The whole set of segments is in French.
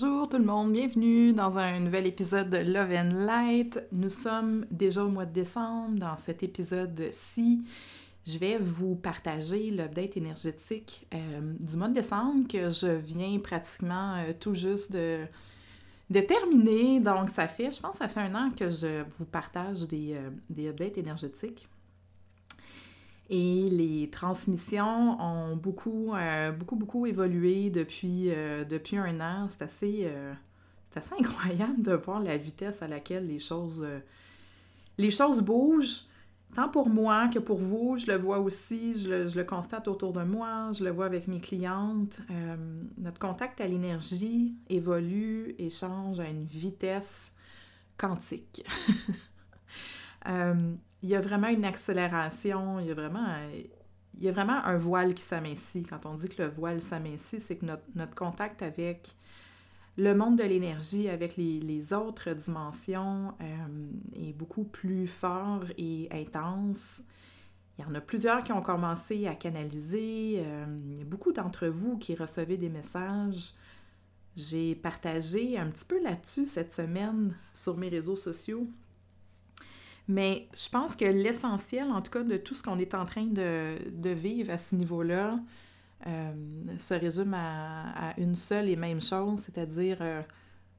Bonjour tout le monde, bienvenue dans un nouvel épisode de Love and Light. Nous sommes déjà au mois de décembre. Dans cet épisode-ci, je vais vous partager l'update énergétique euh, du mois de décembre que je viens pratiquement euh, tout juste de, de terminer. Donc, ça fait, je pense, ça fait un an que je vous partage des, euh, des updates énergétiques. Et les transmissions ont beaucoup, euh, beaucoup, beaucoup évolué depuis, euh, depuis un an. C'est assez, euh, assez incroyable de voir la vitesse à laquelle les choses, les choses bougent. Tant pour moi que pour vous, je le vois aussi, je le, je le constate autour de moi, je le vois avec mes clientes. notre contact à l'énergie évolue et change à une vitesse quantique. Euh, il y a vraiment une accélération, il y a vraiment, il y a vraiment un voile qui s'amincit. Quand on dit que le voile s'amincit, c'est que notre, contact avec le monde de l'énergie, avec les, les, autres dimensions, euh, est beaucoup plus fort et intense. Il y en a plusieurs qui ont commencé à canaliser. Euh, il y a beaucoup d'entre vous qui recevez des messages. J'ai partagé un petit peu là-dessus cette semaine sur mes réseaux sociaux mais je pense que l'essentiel, en tout cas, de tout ce qu'on est en train de, vivre à ce niveau-là, euh, se résume à, une seule et même chose, c'est-à-dire euh,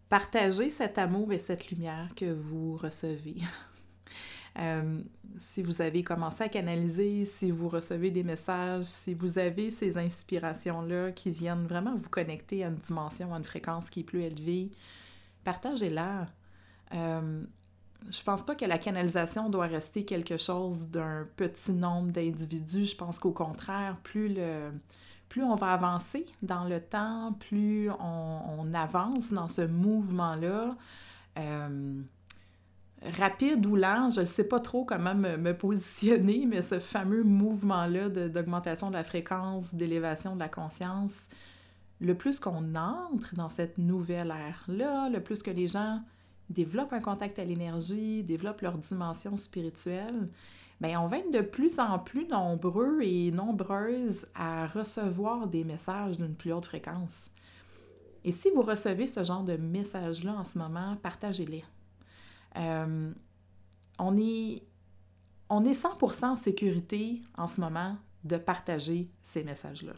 partager cet amour et cette lumière que vous recevez. Euh, si vous avez commencé à canaliser, si vous recevez des messages, si vous avez ces inspirations-là qui viennent vraiment vous connecter à une dimension, à une fréquence qui est plus élevée, partagez-la je pense pas que la canalisation doit rester quelque chose d'un petit nombre d'individus. Je pense qu'au contraire, plus le plus on va avancer dans le temps, plus on, avance dans ce mouvement-là, euh, rapide ou lent, je ne sais pas trop comment me, positionner, mais ce fameux mouvement-là d'augmentation de, de la fréquence, d'élévation de la conscience, le plus qu'on entre dans cette nouvelle ère-là, le plus que les gens développent un contact à l'énergie, développent leur dimension spirituelle, bien, on va être de plus en plus nombreux et nombreuses à recevoir des messages d'une plus haute fréquence. Et si vous recevez ce genre de messages-là en ce moment, partagez-les. Euh, on, est, on est 100% en sécurité en ce moment de partager ces messages-là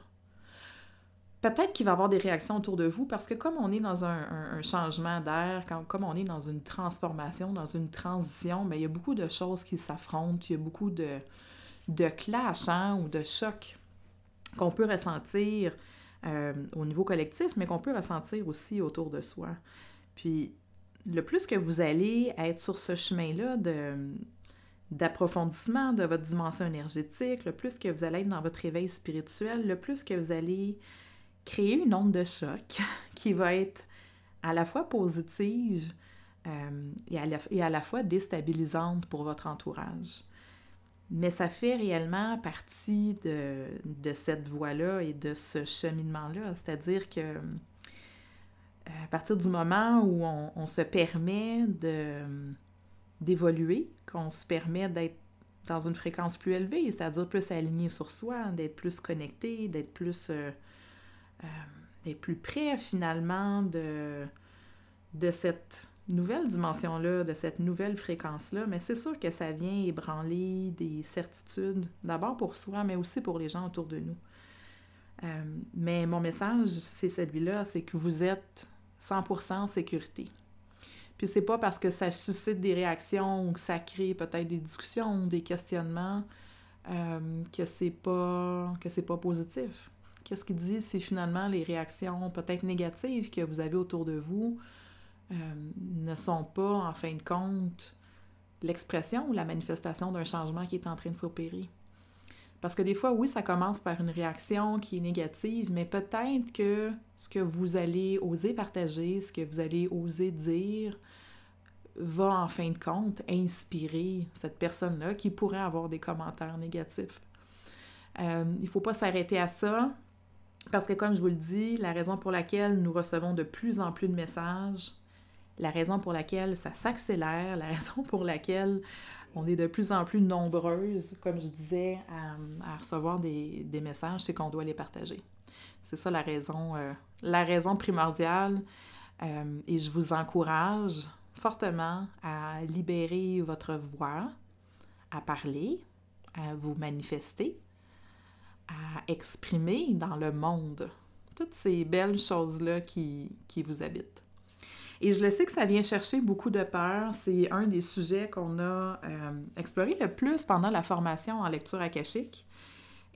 peut-être qu'il va y avoir des réactions autour de vous parce que comme on est dans un, changement d'air, comme on est dans une transformation, dans une transition, bien, il y a beaucoup de choses qui s'affrontent, il y a beaucoup de, de hein, ou de chocs qu'on peut ressentir euh, au niveau collectif, mais qu'on peut ressentir aussi autour de soi. Puis, le plus que vous allez être sur ce chemin-là de d'approfondissement de votre dimension énergétique, le plus que vous allez être dans votre éveil spirituel, le plus que vous allez créer une onde de choc qui va être à la fois positive euh, et, à la, fois déstabilisante pour votre entourage. Mais ça fait réellement partie de, cette voie-là et de ce cheminement-là. C'est-à-dire que euh, à partir du moment où on, se permet d'évoluer, qu'on se permet d'être dans une fréquence plus élevée, c'est-à-dire plus aligné sur soi, d'être plus connecté, d'être plus euh, euh, plus près finalement de, de, cette, nouvelle dimension-là, de cette nouvelle fréquence-là, mais c'est sûr que ça vient ébranler des certitudes, d'abord pour soi, mais aussi pour les gens autour de nous. Euh, mais mon message, c'est celui-là, c'est que vous êtes 100% en sécurité. Puis c'est pas parce que ça suscite des réactions ou que ça crée peut-être des discussions, des questionnements, euh, que c'est pas pas positif. Qu'est-ce qu'il dit si finalement les réactions peut-être négatives que vous avez autour de vous euh, ne sont pas en fin de compte l'expression ou la manifestation d'un changement qui est en train de s'opérer? Parce que des fois, oui, ça commence par une réaction qui est négative, mais peut-être que ce que vous allez oser partager, ce que vous allez oser dire, va en fin de compte inspirer cette personne-là qui pourrait avoir des commentaires négatifs. Euh, il ne faut pas s'arrêter à ça, parce que comme je vous le dis, la raison pour laquelle nous recevons de plus en plus de messages, la raison pour laquelle ça s'accélère, la raison pour laquelle on est de plus en plus nombreuses, comme je disais, à, recevoir des, messages, c'est qu'on doit les partager. C'est ça la raison, euh, la raison primordiale. Euh, et je vous encourage fortement à libérer votre voix, à parler, à vous manifester, à exprimer dans le monde toutes ces belles choses-là qui, vous habitent. Et je le sais que ça vient chercher beaucoup de peur. C'est un des sujets qu'on a euh, exploré le plus pendant la formation en lecture akashique.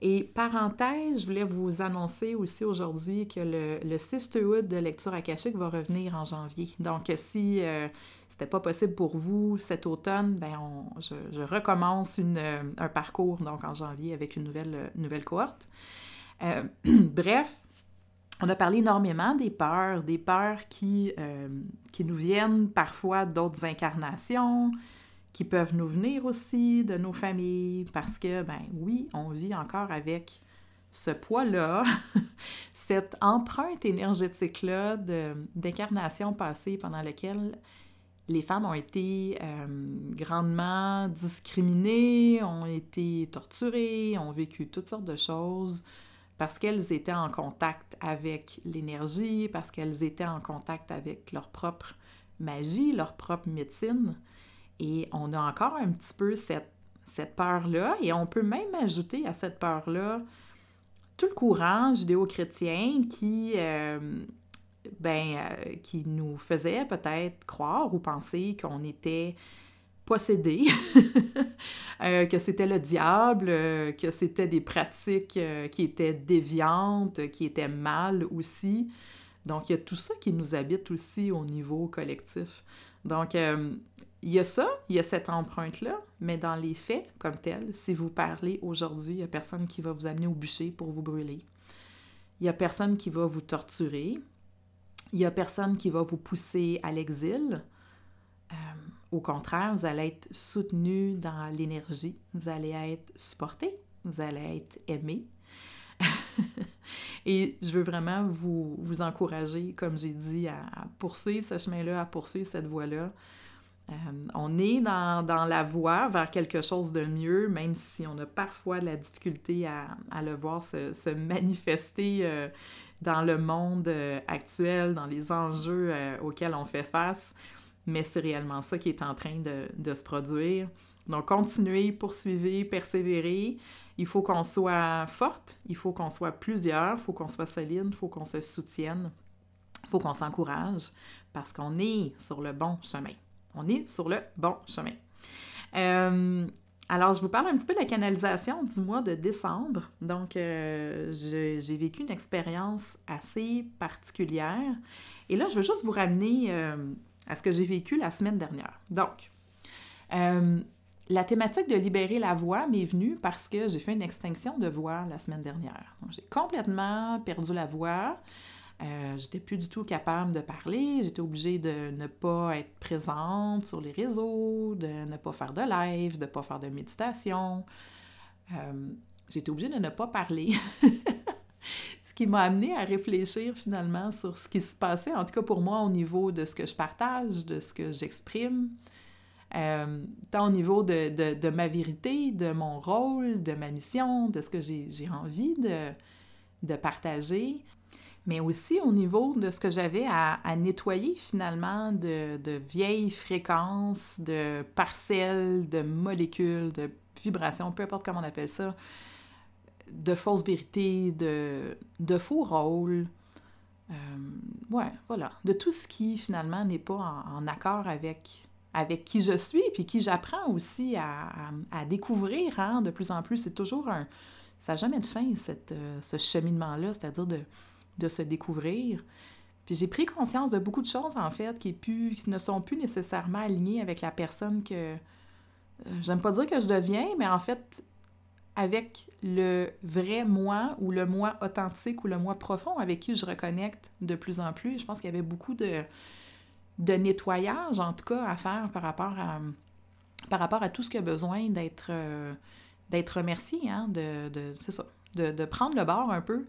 Et parenthèse, je voulais vous annoncer aussi aujourd'hui que le, le Sisterhood de lecture akashique va revenir en janvier. Donc, si euh, c'était pas possible pour vous cet automne, ben je, recommence euh, un parcours donc en janvier avec une nouvelle, nouvelle cohorte. bref, on a parlé énormément des peurs, des peurs qui, euh, qui nous viennent parfois d'autres incarnations, qui peuvent nous venir aussi de nos familles, parce que, ben oui, on vit encore avec ce poids-là, cette empreinte énergétique-là d'incarnation passée pendant laquelle les femmes ont été euh, grandement discriminées, ont été torturées, ont vécu toutes sortes de choses parce qu'elles étaient en contact avec l'énergie, parce qu'elles étaient en contact avec leur propre magie, leur propre médecine. Et on a encore un petit peu cette, cette peur-là, et on peut même ajouter à cette peur-là tout le courant judéo-chrétien qui, euh, ben, euh, qui nous faisait peut-être croire ou penser qu'on était possédé, euh, que c'était le diable, que c'était des pratiques qui étaient déviantes, qui étaient mal aussi. Donc, il y a tout ça qui nous habite aussi au niveau collectif. Donc, il y a ça, il y a cette empreinte-là, mais dans les faits comme tels, si vous parlez aujourd'hui, il n'y a personne qui va vous amener au bûcher pour vous brûler. Il n'y a personne qui va vous torturer. Il n'y a personne qui va vous pousser à l'exil. Au contraire, vous allez être soutenu dans l'énergie, vous allez être supporté, vous allez être aimé. Et je veux vraiment vous, vous encourager, comme j'ai dit, à, poursuivre ce chemin-là, à poursuivre cette voie-là. Euh, on est dans, la voie vers quelque chose de mieux, même si on a parfois la difficulté à, le voir se, se manifester euh, dans le monde euh, actuel, dans les enjeux auxquels on fait face mais c'est réellement ça qui est en train de, se produire. Donc, continuez, poursuivez, persévérez. Il faut qu'on soit forte, il faut qu'on soit plusieurs, il faut qu'on soit solide, il faut qu'on se soutienne, il faut qu'on s'encourage parce qu'on est sur le bon chemin. On est sur le bon chemin. Euh, alors, je vous parle un petit peu de la canalisation du mois de décembre. Donc, euh, j'ai vécu une expérience assez particulière. Et là, je veux juste vous ramener euh, à ce que j'ai vécu la semaine dernière. Donc, la thématique de libérer la voix m'est venue parce que j'ai fait une extinction de voix la semaine dernière. J'ai complètement perdu la voix. Euh, j'étais plus du tout capable de parler. J'étais obligée de ne pas être présente sur les réseaux, de ne pas faire de live, de ne pas faire de méditation. Euh, j'étais obligée de ne pas parler. ce qui m'a amené à réfléchir finalement sur ce qui se passait, en tout cas pour moi au niveau de ce que je partage, de ce que j'exprime, euh, tant au niveau de, de, ma vérité, de mon rôle, de ma mission, de ce que j'ai envie de, de partager, mais aussi au niveau de ce que j'avais à, nettoyer finalement de, vieilles fréquences, de parcelles, de molécules, de vibrations, peu importe comment on appelle ça, de fausses vérités, de, faux rôles. Euh, ouais, voilà. De tout ce qui finalement n'est pas en, accord avec, avec qui je suis, puis qui j'apprends aussi à, à, découvrir hein, de plus en plus. C'est toujours un. Ça n'a jamais de fin, cette, euh, ce cheminement-là, c'est-à-dire de de se découvrir. Puis j'ai pris conscience de beaucoup de choses, en fait, qui, ne sont plus nécessairement alignées avec la personne que... Euh, j'aime pas dire que je deviens, mais en fait, avec le vrai moi ou le moi authentique ou le moi profond avec qui je reconnecte de plus en plus. Je pense qu'il y avait beaucoup de, de nettoyage, en tout cas, à faire par rapport à, tout ce qui a besoin d'être euh, d'être remercié, hein, de, c'est ça, de, prendre le bord un peu.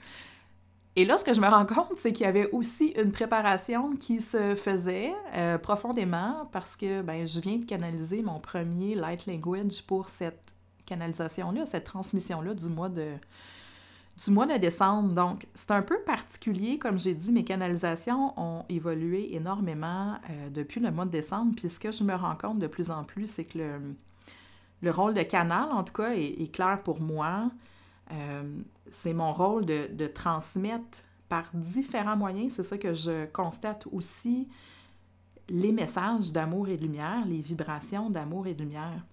Et là, ce que je me rends compte, c'est qu'il y avait aussi une préparation qui se faisait euh, profondément parce que ben, je viens de canaliser mon premier light language pour cette canalisation-là, cette transmission-là du mois de du mois de décembre. Donc, c'est un peu particulier, comme j'ai dit, mes canalisations ont évolué énormément euh, depuis le mois de décembre. Puis ce que je me rends compte de plus en plus, c'est que le, le rôle de canal, en tout cas, est clair pour moi. Euh, c'est mon rôle de, transmettre par différents moyens. C'est ça que je constate aussi, les messages d'amour et de lumière, les vibrations d'amour et de lumière.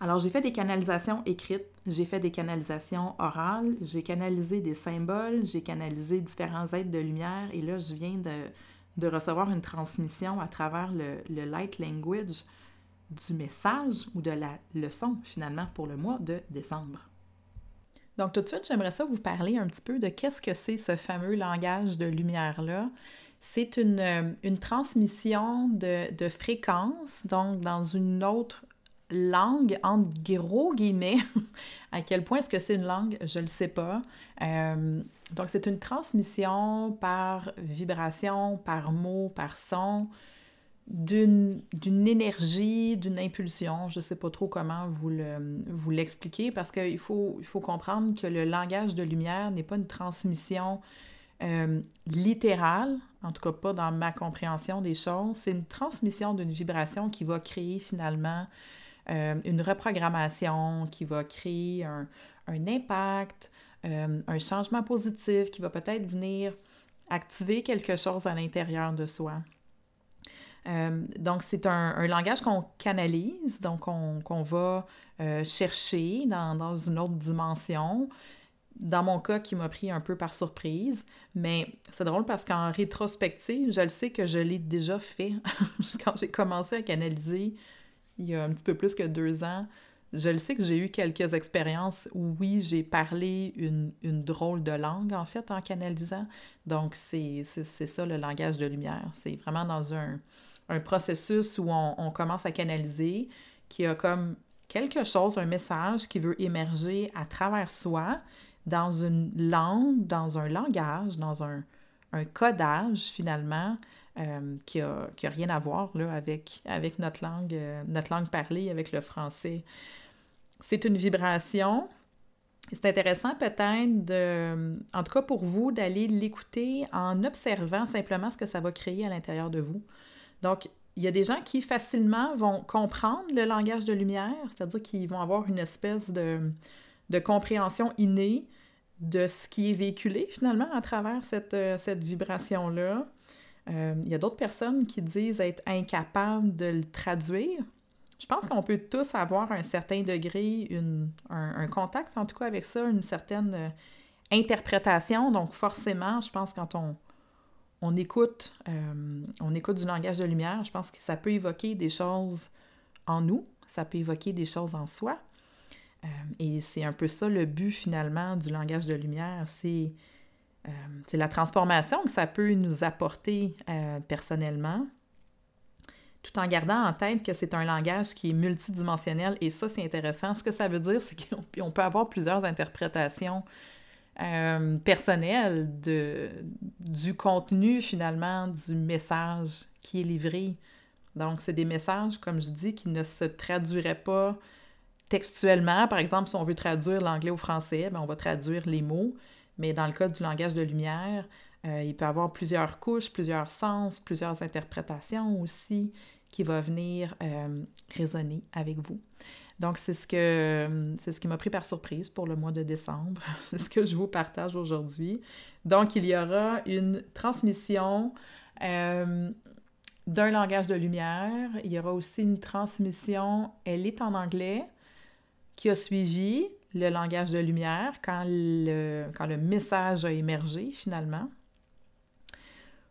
Alors, j'ai fait des canalisations écrites, j'ai fait des canalisations orales, j'ai canalisé des symboles, j'ai canalisé différents êtres de lumière et là, je viens de, recevoir une transmission à travers le, le, light language du message ou de la leçon, finalement, pour le mois de décembre. Donc, tout de suite, j'aimerais ça vous parler un petit peu de qu'est-ce que c'est ce fameux langage de lumière-là. C'est une, euh, une, transmission de, de fréquences, donc dans une autre langue, entre gros guillemets. à quel point est-ce que c'est une langue, je ne le sais pas. Euh, donc, c'est une transmission par vibration, par mot, par son, d'une énergie, d'une impulsion. Je ne sais pas trop comment vous, le, vous l'expliquer parce qu'il faut, il faut comprendre que le langage de lumière n'est pas une transmission euh, littérale, en tout cas pas dans ma compréhension des choses. C'est une transmission d'une vibration qui va créer finalement euh, une reprogrammation, qui va créer un, un impact, euh, un changement positif, qui va peut-être venir activer quelque chose à l'intérieur de soi. Euh, donc, c'est un, langage qu'on canalise, donc qu'on va euh, chercher dans, une autre dimension. Dans mon cas, qui m'a pris un peu par surprise, mais c'est drôle parce qu'en rétrospective, je le sais que je l'ai déjà fait. Quand j'ai commencé à canaliser il y a un petit peu plus que deux ans, je le sais que j'ai eu quelques expériences où, oui, j'ai parlé une, une, drôle de langue, en fait, en canalisant. Donc, c'est ça le langage de lumière. C'est vraiment dans un, un processus où on, commence à canaliser, qui a comme quelque chose, un message qui veut émerger à travers soi, dans une langue, dans un langage, dans un, codage finalement, euh, qui n'a a rien à voir là, avec, avec notre, langue, euh, notre langue parlée, avec le français. C'est une vibration. C'est intéressant peut-être de, en tout cas pour vous, d'aller l'écouter en observant simplement ce que ça va créer à l'intérieur de vous. Donc, il y a des gens qui facilement vont comprendre le langage de lumière, c'est-à-dire qu'ils vont avoir une espèce de, compréhension innée de ce qui est véhiculé finalement à travers cette, euh, vibration-là. Euh, il y a d'autres personnes qui disent être incapables de le traduire. Je pense qu'on peut tous avoir un certain degré, un, contact en tout cas avec ça, une certaine euh, interprétation. Donc forcément, je pense quand on, on écoute, euh, on écoute du langage de lumière, je pense que ça peut évoquer des choses en nous, ça peut évoquer des choses en soi. Euh, et c'est un peu ça le but finalement du langage de lumière, c'est euh, la transformation que ça peut nous apporter personnellement, tout en gardant en tête que c'est un langage qui est multidimensionnel. Et ça, c'est intéressant. Ce que ça veut dire, c'est qu'on peut avoir plusieurs interprétations euh, personnel de, du contenu finalement du message qui est livré. Donc, c'est des messages, comme je dis, qui ne se traduiraient pas textuellement. Par exemple, si on veut traduire l'anglais au français, ben, on va traduire les mots. mais dans le cas du langage de lumière, euh, il peut y avoir plusieurs couches, plusieurs sens, plusieurs interprétations aussi qui vont venir euh, résonner avec vous. Donc, c'est ce que c'est ce qui m'a pris par surprise pour le mois de décembre. c'est ce que je vous partage aujourd'hui. Donc, il y aura une transmission euh, d'un langage de lumière. Il y aura aussi une transmission, elle est en anglais, qui a suivi le langage de lumière quand le, quand le message a émergé finalement.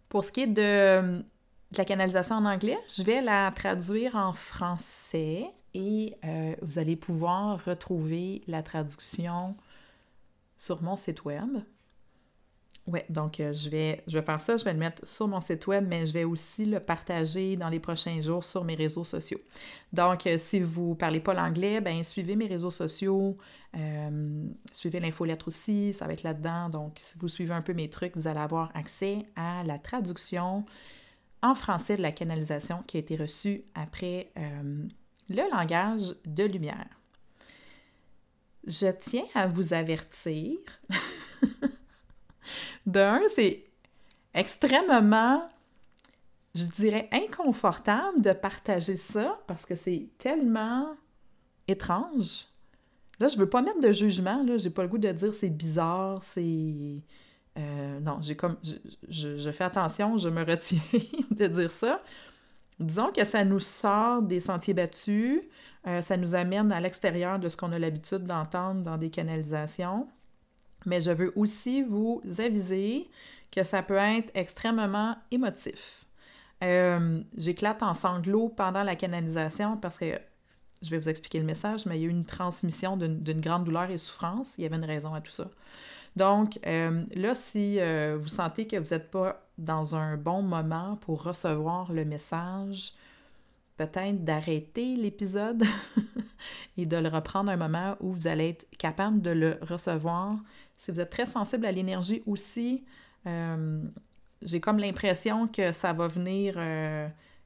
Pour ce qui est de, la canalisation en anglais, je vais la traduire en français et euh, vous allez pouvoir retrouver la traduction sur mon site web. Oui, donc euh, je, vais, je vais faire ça, je vais le mettre sur mon site web, mais je vais aussi le partager dans les prochains jours sur mes réseaux sociaux. Donc, euh, si vous ne parlez pas l'anglais, ben suivez mes réseaux sociaux, euh, suivez l'infolettre aussi, ça va être là-dedans. Donc, si vous suivez un peu mes trucs, vous allez avoir accès à la traduction en français de la canalisation qui a été reçue après le langage de lumière. Je tiens à vous avertir. D'un, c'est extrêmement, je dirais, inconfortable de partager ça parce que c'est tellement étrange. Là, je veux pas mettre de jugement, là, j'ai pas le goût de dire c'est bizarre, c'est... Euh, non, j'ai comme... Je, fais attention, je me retiens de dire ça. Disons que ça nous sort des sentiers battus, euh, ça nous amène à l'extérieur de ce qu'on a l'habitude d'entendre dans des canalisations mais je veux aussi vous aviser que ça peut être extrêmement émotif. Euh, j'éclate en sanglots pendant la canalisation parce que je vais vous expliquer le message, mais il y a eu une transmission d'une grande douleur et souffrance. Il y avait une raison à tout ça. Donc, euh, là, si euh, vous sentez que vous n'êtes pas dans un bon moment pour recevoir le message, peut-être d'arrêter l'épisode et de le reprendre un moment où vous allez être capable de le recevoir si vous êtes très sensible à l'énergie aussi, euh, j'ai comme l'impression que ça va venir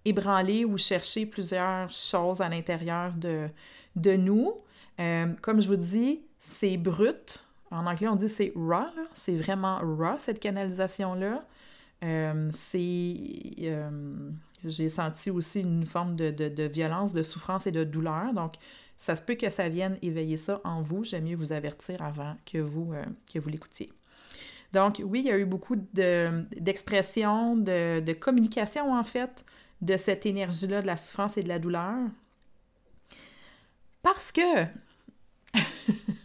ébranler ou chercher plusieurs choses à l'intérieur de, de nous. Comme je vous dis, c'est brut. En anglais, on dit c'est raw. C'est vraiment raw, cette canalisation-là. c'est. j'ai senti aussi une forme de, violence, de souffrance et de douleur. Donc, ça se peut que ça vienne éveiller ça en vous. J'aime mieux vous avertir avant que vous, euh, vous l'écoutiez. Donc, oui, il y a eu beaucoup d'expressions, de, de, communication, en fait, de cette énergie-là, de la souffrance et de la douleur. Parce que,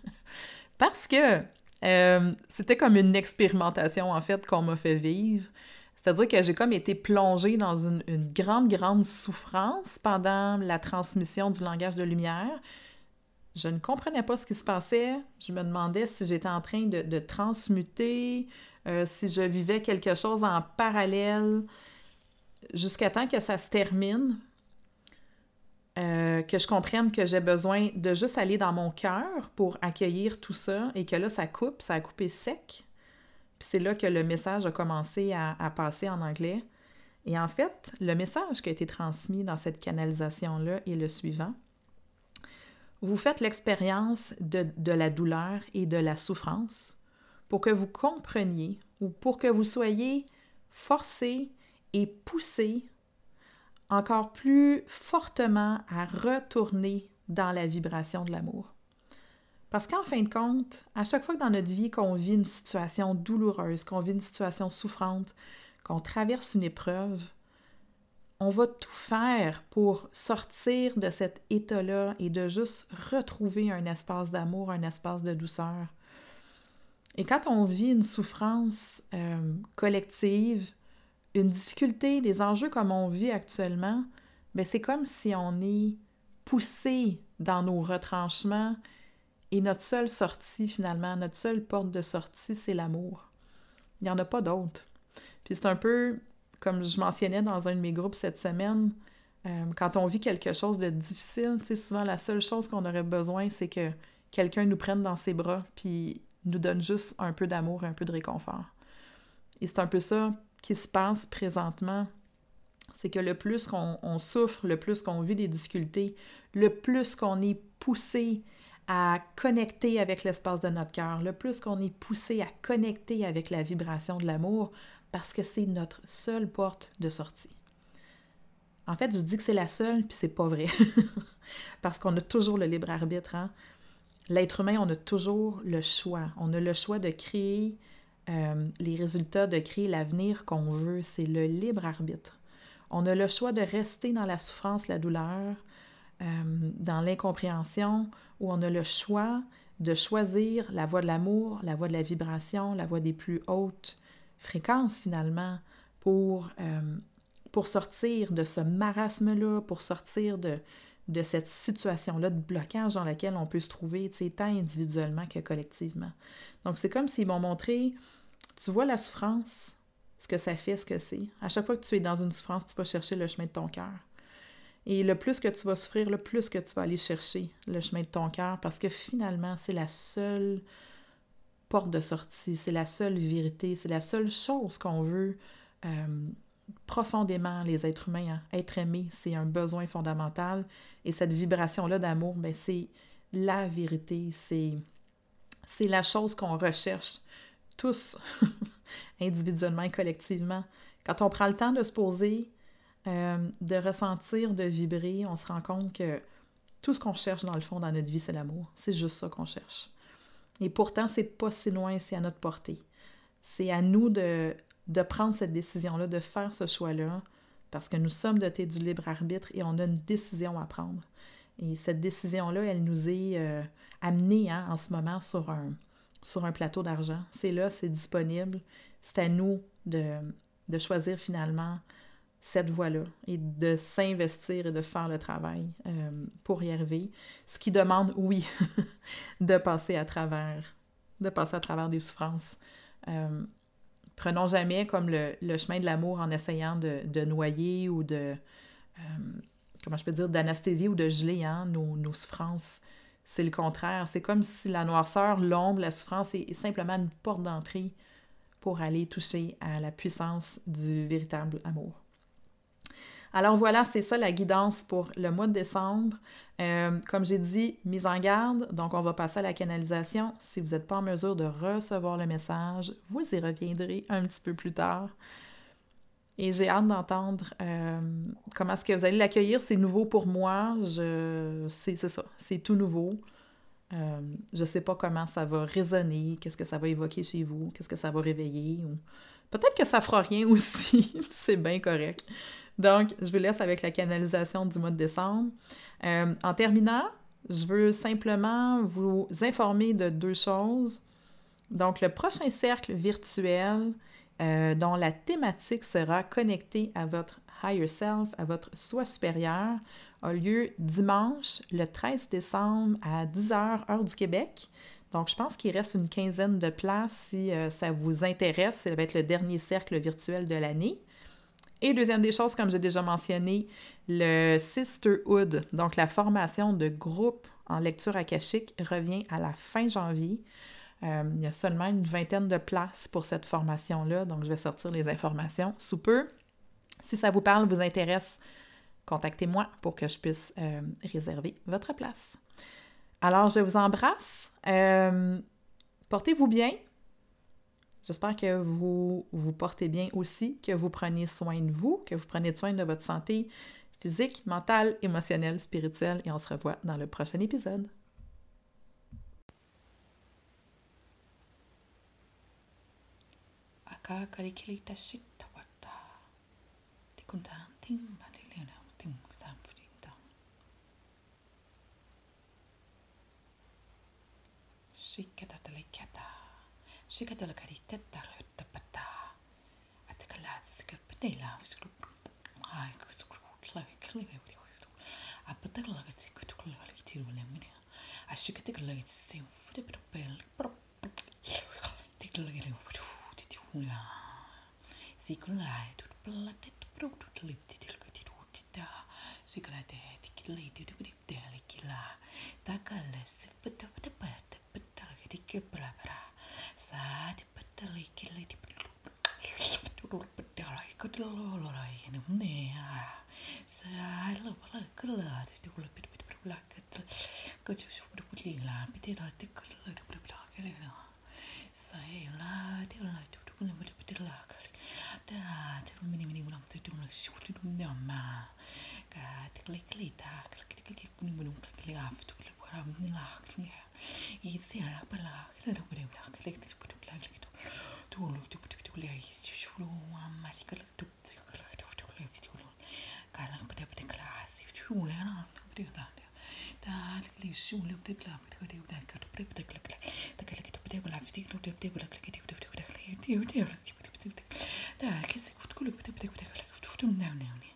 parce que euh, c'était comme une expérimentation, en fait, qu'on m'a fait vivre. C'est-à-dire que j'ai comme été plongée dans une, grande, grande souffrance pendant la transmission du langage de lumière. Je ne comprenais pas ce qui se passait. Je me demandais si j'étais en train de, transmuter, euh, si je vivais quelque chose en parallèle, jusqu'à temps que ça se termine, euh, que je comprenne que j'ai besoin de juste aller dans mon cœur pour accueillir tout ça et que là, ça coupe, ça a coupé sec. Puis c'est là que le message a commencé à, passer en anglais. Et en fait, le message qui a été transmis dans cette canalisation-là est le suivant. Vous faites l'expérience de, de, la douleur et de la souffrance pour que vous compreniez ou pour que vous soyez forcé et poussé encore plus fortement à retourner dans la vibration de l'amour. Parce qu'en fin de compte, à chaque fois que dans notre vie qu'on vit une situation douloureuse, qu'on vit une situation souffrante, qu'on traverse une épreuve, on va tout faire pour sortir de cet état-là et de juste retrouver un espace d'amour, un espace de douceur. Et quand on vit une souffrance euh, collective, une difficulté, des enjeux comme on vit actuellement, ben c'est comme si on est poussé dans nos retranchements et notre seule sortie, finalement, notre seule porte de sortie, c'est l'amour. Il n'y en a pas d'autre. Puis c'est un peu, comme je mentionnais dans un de mes groupes cette semaine, euh, quand on vit quelque chose de difficile, tu sais, souvent la seule chose qu'on aurait besoin, c'est que quelqu'un nous prenne dans ses bras, puis nous donne juste un peu d'amour un peu de réconfort. Et c'est un peu ça se passe présentement. C'est que le plus qu'on souffre, le plus qu'on vit des difficultés, le plus qu'on est poussé à connecter avec l'espace de notre cœur, le plus qu'on est poussé à connecter avec la vibration de l'amour, parce que c'est notre seule porte de sortie. En fait, je dis que c'est la seule, puis c'est pas vrai. parce qu'on a toujours le libre arbitre. Hein? L'être humain, on a toujours le choix. On a le choix de créer euh, les résultats, de créer l'avenir qu'on veut. C'est le libre arbitre. On a le choix de rester dans la souffrance, la douleur, euh, dans l'incompréhension, où on a le choix de choisir la voie de l'amour, la voie de la vibration, la voie des plus hautes fréquences finalement, pour, euh, pour sortir de ce marasme-là, pour sortir de, de cette situation-là de blocage dans laquelle on peut se trouver, tant individuellement que collectivement. Donc, c'est comme s'ils m'ont montré, tu vois la souffrance, ce que ça fait, ce que c'est. À chaque fois que tu es dans une souffrance, tu vas chercher le chemin de ton cœur. Et le plus que tu vas souffrir, le plus que tu vas aller chercher le chemin de ton cœur, parce que finalement, c'est la seule porte de sortie, c'est la seule vérité, c'est la seule chose qu'on veut euh, profondément, les êtres humains. Hein. Être aimé, c'est un besoin fondamental. Et cette vibration-là d'amour, ben, c'est la vérité, c'est la chose qu'on recherche tous, individuellement et collectivement. Quand on prend le temps de se poser, euh, de ressentir, de vibrer, on se rend compte que tout ce qu'on cherche dans le fond dans notre vie, c'est l'amour. C'est juste ça qu'on cherche. Et pourtant, c'est pas si loin, c'est à notre portée. C'est à nous de, de prendre cette décision-là, de faire ce choix-là, parce que nous sommes dotés du libre arbitre et on a une décision à prendre. Et cette décision-là, elle nous est euh, amenée hein, en ce moment sur un, sur un plateau d'argent. C'est là, c'est disponible. C'est à nous de, choisir finalement cette voie-là et de s'investir et de faire le travail euh, pour y arriver. Ce qui demande, oui, de passer à travers, de passer à travers des souffrances. Euh, prenons jamais comme le, chemin de l'amour en essayant de, noyer ou de, euh, comment je peux dire, d'anesthésier ou de geler hein, nos, nos souffrances. C'est le contraire. C'est comme si la noirceur, l'ombre, la souffrance est simplement une porte d'entrée pour aller toucher à la puissance du véritable amour. Alors voilà, c'est ça la guidance pour le mois de décembre. Euh, comme j'ai dit, mise en garde, donc on va passer à la canalisation. Si vous n'êtes pas en mesure de recevoir le message, vous y reviendrez un petit peu plus tard. Et j'ai hâte d'entendre euh, comment est-ce que vous allez l'accueillir. C'est nouveau pour moi. C'est ça, c'est tout nouveau. Euh, je ne sais pas comment ça va résonner, qu'est-ce que ça va évoquer chez vous, qu'est-ce que ça va réveiller. Ou... Peut-être que ça fera rien aussi, c'est bien correct. Donc, je vous laisse avec la canalisation du mois de décembre. Euh, en terminant, je veux simplement vous informer de deux choses. Donc, le prochain cercle virtuel euh, dont la thématique sera connectée à votre higher self, à votre soi supérieur, a lieu dimanche, le 13 décembre à 10h, heure du Québec. Donc, je pense qu'il reste une quinzaine de places si euh, ça vous intéresse. Ça va être le dernier cercle virtuel de l'année. Et deuxième des choses, comme j'ai déjà mentionné, le Sisterhood, donc la formation de groupe en lecture akashique, revient à la fin janvier. Euh, il y a seulement une vingtaine de places pour cette formation-là, donc je vais sortir les informations sous peu. Si ça vous parle, vous intéresse, contactez-moi pour que je puisse euh, réserver votre place. Alors, je vous embrasse. Euh, portez-vous bien. J'espère que vous vous portez bien aussi, que vous prenez soin de vous, que vous prenez soin de votre santé physique, mentale, émotionnelle, spirituelle et on se revoit dans le prochain épisode. 아까 가리킬리다 씻다 왔다. 디콘탄 팅 바닐레나 팅 그다음 부린다. 시켜다 달리켜다. 시켜다 가리켰다 흩다봤다. 아트칼라스 스급네라 스급. 아이 그 스급 클라이 클리메 우리 거기서. 아빠들라가 지금 그걸 기티를 몰래 아시게 되글라게 지금 프레브로 벨 프로 되글라게 레고 Sikulai tut platet prutut lipti tilkati tutita. Sikulai te tikilai tu tu dip te alikila. Takala sipata pata pata pata lagi kepala para. Saat pata lagi kilai di turur pedal ikut lolo lagi nih Saya lupa lagi lah tu tu lebih lebih berulah ketel. Kecil sudah putih lah. Piti lah tikul lebih berulah kelah. Saya lah tiul lah mamma Där kan jag se kort kolla upp det på det på det på det på det på det på det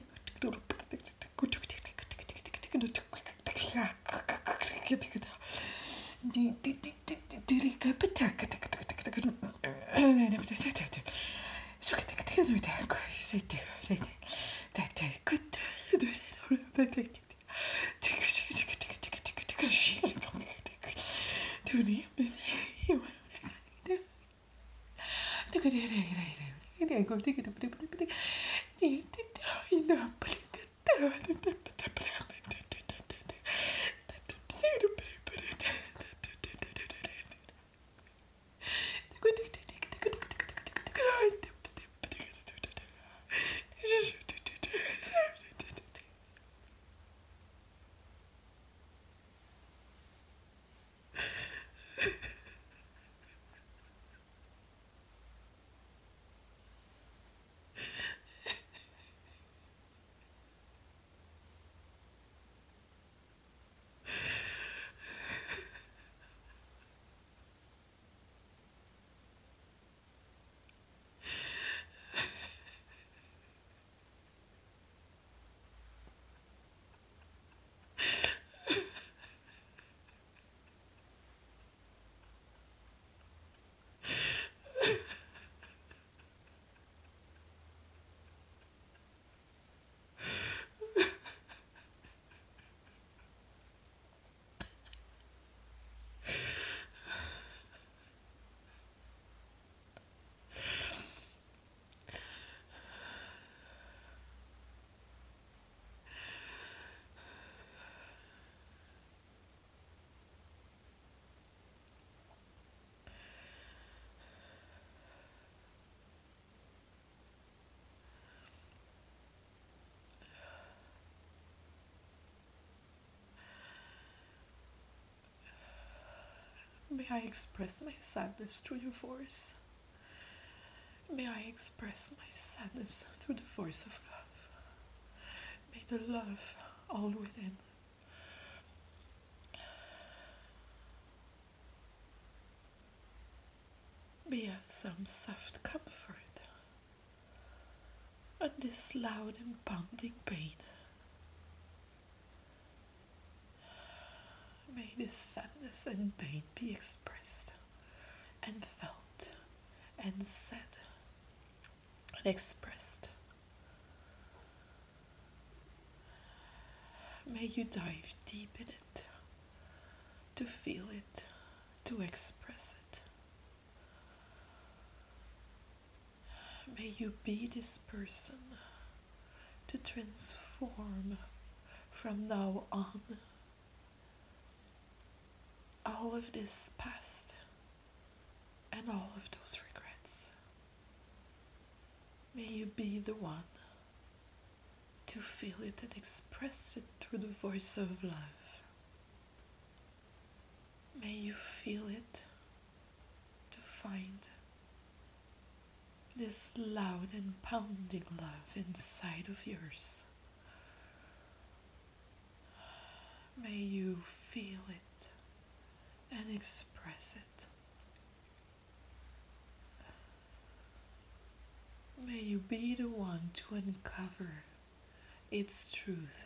May I express my sadness through your voice. May I express my sadness through the voice of love. May the love all within be of some soft comfort on this loud and pounding pain. may this sadness and pain be expressed and felt and said and expressed. May you dive deep in it to feel it, to express it. May you be this person to transform from now on all of this past and all of those regrets. May you be the one to feel it and express it through the voice of love. May you feel it to find this loud and pounding love inside of yours. May you feel it and express it. May you be the one to uncover its truth.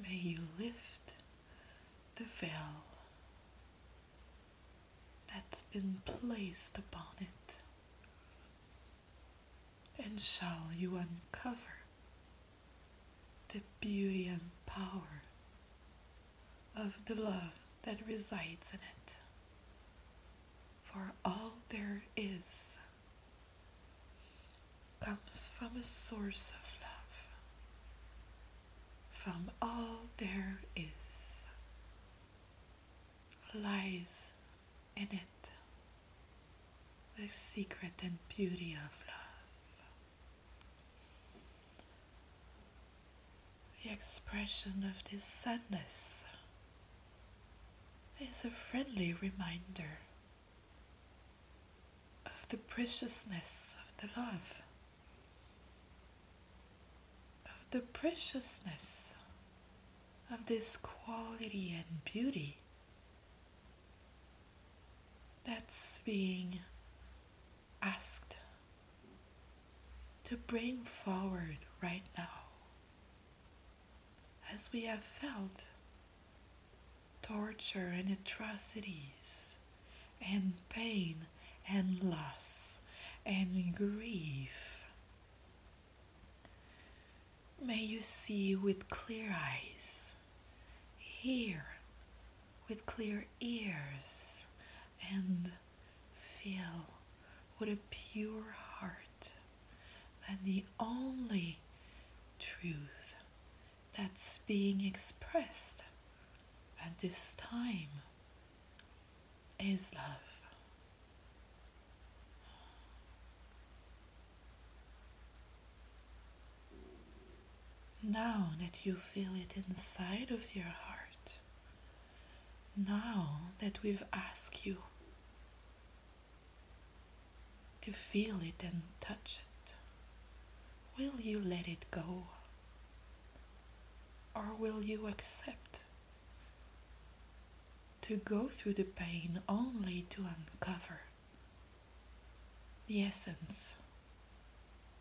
May you lift the veil that's been placed upon it, and shall you uncover the beauty and power of the love that resides in it. For all there is comes from a source of love. From all there is lies in it the secret and beauty of love. The expression of this sadness is a friendly reminder of the preciousness of the love, of the preciousness of this quality and beauty that's being asked to bring forward right now as we have felt torture and atrocities and pain and loss and grief. May you see with clear eyes, hear with clear ears, and feel with a pure heart that the only truth that's being expressed at this time is love. Now that you feel it inside of your heart, now that we've asked you to feel it and touch it, will you let it go? Or will you accept to go through the pain only to uncover the essence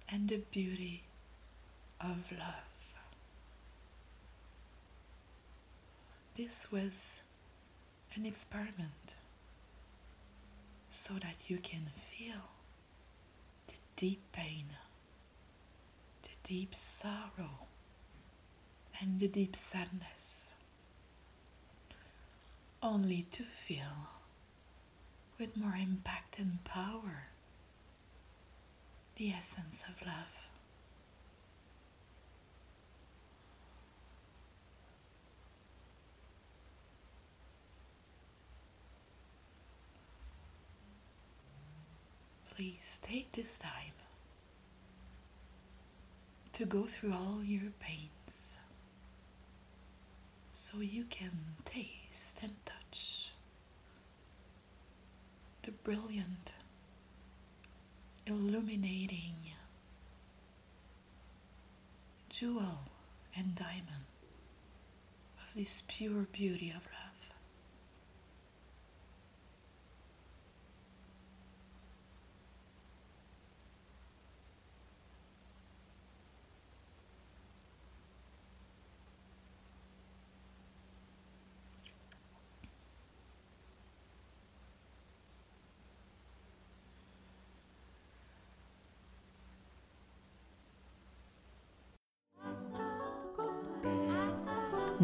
and the beauty of love? This was an experiment so that you can feel the deep pain, the deep sorrow, and the deep sadness, only to feel with more impact and power the essence of love. Please take this time to go through all your pains so you can taste and touch the brilliant, illuminating jewel and diamond of this pure beauty of love.